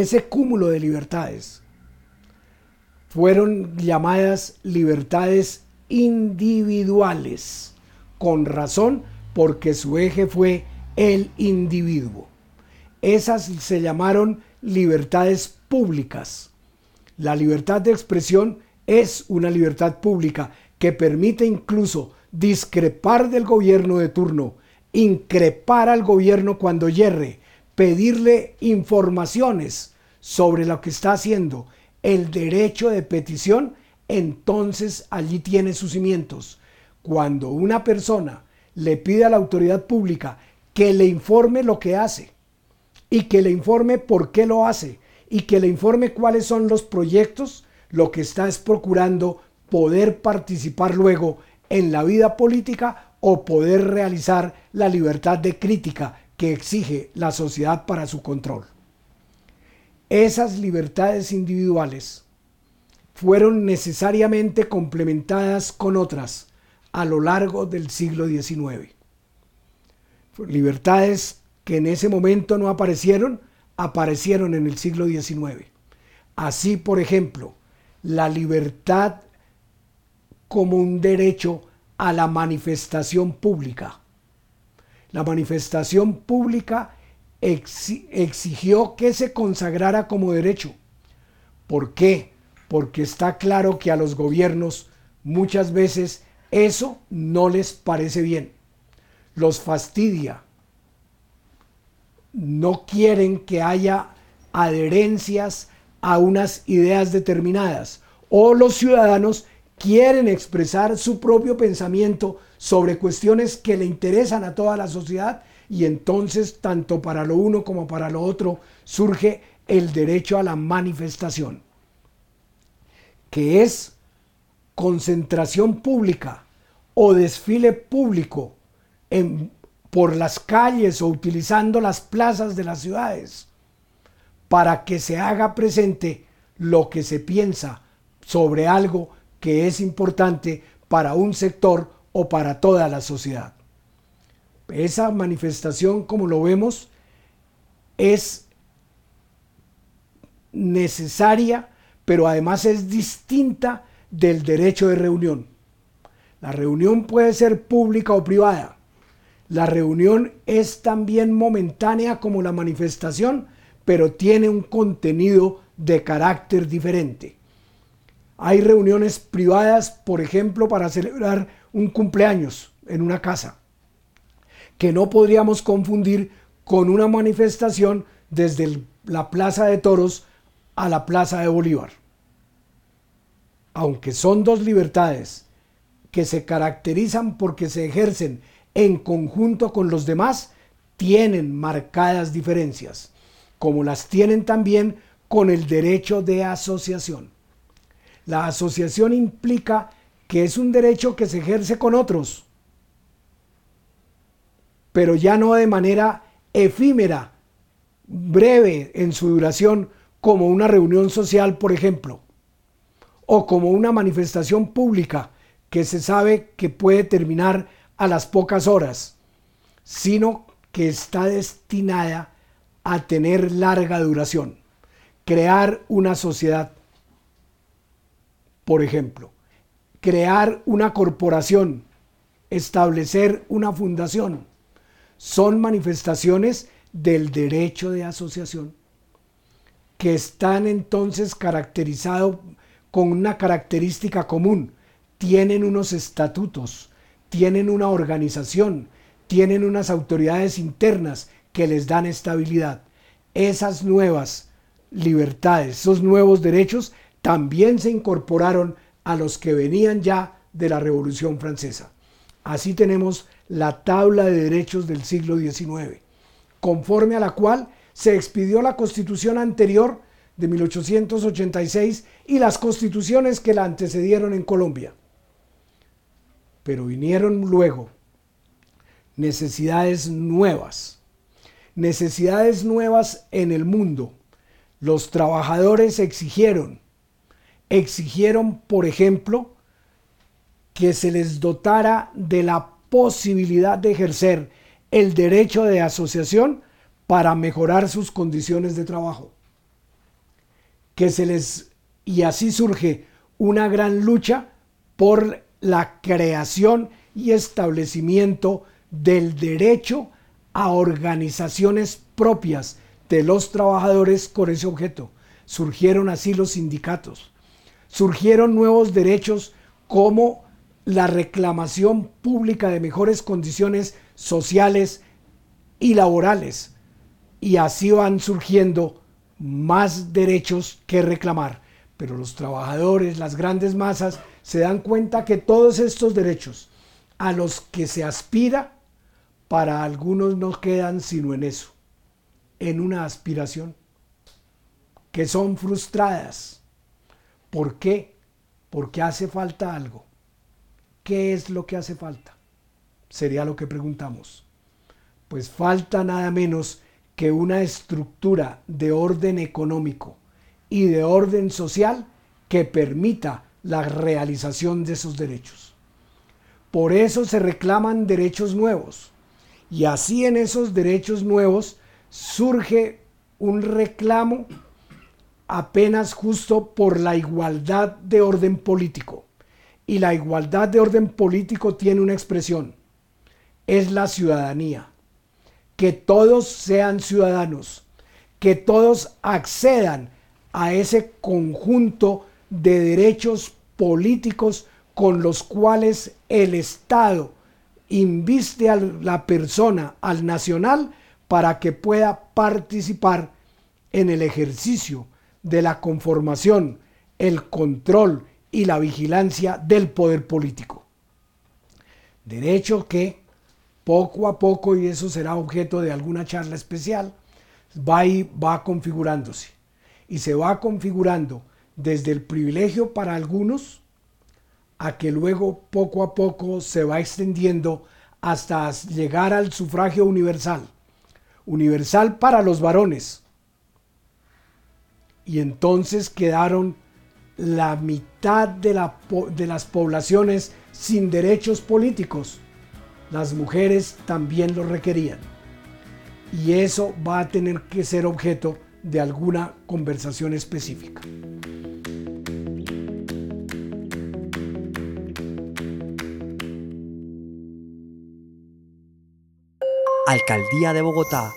ese cúmulo de libertades fueron llamadas libertades individuales, con razón porque su eje fue el individuo. Esas se llamaron libertades públicas. La libertad de expresión es una libertad pública que permite incluso discrepar del gobierno de turno, increpar al gobierno cuando yerre, pedirle informaciones sobre lo que está haciendo, el derecho de petición, entonces allí tiene sus cimientos. Cuando una persona le pide a la autoridad pública que le informe lo que hace y que le informe por qué lo hace y que le informe cuáles son los proyectos, lo que está es procurando poder participar luego en la vida política o poder realizar la libertad de crítica que exige la sociedad para su control. Esas libertades individuales fueron necesariamente complementadas con otras a lo largo del siglo XIX. Libertades que en ese momento no aparecieron, aparecieron en el siglo XIX. Así, por ejemplo, la libertad como un derecho a la manifestación pública. La manifestación pública exigió que se consagrara como derecho. ¿Por qué? Porque está claro que a los gobiernos muchas veces eso no les parece bien. Los fastidia. No quieren que haya adherencias a unas ideas determinadas. O los ciudadanos quieren expresar su propio pensamiento sobre cuestiones que le interesan a toda la sociedad y entonces tanto para lo uno como para lo otro surge el derecho a la manifestación, que es concentración pública o desfile público en, por las calles o utilizando las plazas de las ciudades para que se haga presente lo que se piensa sobre algo que es importante para un sector o para toda la sociedad. Esa manifestación, como lo vemos, es necesaria, pero además es distinta del derecho de reunión. La reunión puede ser pública o privada. La reunión es también momentánea como la manifestación, pero tiene un contenido de carácter diferente. Hay reuniones privadas, por ejemplo, para celebrar un cumpleaños en una casa, que no podríamos confundir con una manifestación desde la Plaza de Toros a la Plaza de Bolívar. Aunque son dos libertades que se caracterizan porque se ejercen en conjunto con los demás, tienen marcadas diferencias, como las tienen también con el derecho de asociación. La asociación implica que es un derecho que se ejerce con otros, pero ya no de manera efímera, breve en su duración, como una reunión social, por ejemplo, o como una manifestación pública que se sabe que puede terminar a las pocas horas, sino que está destinada a tener larga duración, crear una sociedad por ejemplo, crear una corporación, establecer una fundación, son manifestaciones del derecho de asociación, que están entonces caracterizados con una característica común. Tienen unos estatutos, tienen una organización, tienen unas autoridades internas que les dan estabilidad. Esas nuevas libertades, esos nuevos derechos también se incorporaron a los que venían ya de la Revolución Francesa. Así tenemos la tabla de derechos del siglo XIX, conforme a la cual se expidió la constitución anterior de 1886 y las constituciones que la antecedieron en Colombia. Pero vinieron luego necesidades nuevas, necesidades nuevas en el mundo. Los trabajadores exigieron exigieron, por ejemplo, que se les dotara de la posibilidad de ejercer el derecho de asociación para mejorar sus condiciones de trabajo. que se les y así surge una gran lucha por la creación y establecimiento del derecho a organizaciones propias de los trabajadores con ese objeto. Surgieron así los sindicatos. Surgieron nuevos derechos como la reclamación pública de mejores condiciones sociales y laborales. Y así van surgiendo más derechos que reclamar. Pero los trabajadores, las grandes masas, se dan cuenta que todos estos derechos a los que se aspira, para algunos no quedan sino en eso, en una aspiración, que son frustradas. ¿Por qué? Porque hace falta algo. ¿Qué es lo que hace falta? Sería lo que preguntamos. Pues falta nada menos que una estructura de orden económico y de orden social que permita la realización de esos derechos. Por eso se reclaman derechos nuevos. Y así en esos derechos nuevos surge un reclamo apenas justo por la igualdad de orden político. Y la igualdad de orden político tiene una expresión. Es la ciudadanía. Que todos sean ciudadanos. Que todos accedan a ese conjunto de derechos políticos con los cuales el Estado inviste a la persona, al nacional, para que pueda participar en el ejercicio de la conformación, el control y la vigilancia del poder político. Derecho que poco a poco, y eso será objeto de alguna charla especial, va, y va configurándose. Y se va configurando desde el privilegio para algunos a que luego poco a poco se va extendiendo hasta llegar al sufragio universal. Universal para los varones, y entonces quedaron la mitad de, las poblaciones sin derechos políticos. Las mujeres también lo requerían. Y eso va a tener que ser objeto de alguna conversación específica. Alcaldía de Bogotá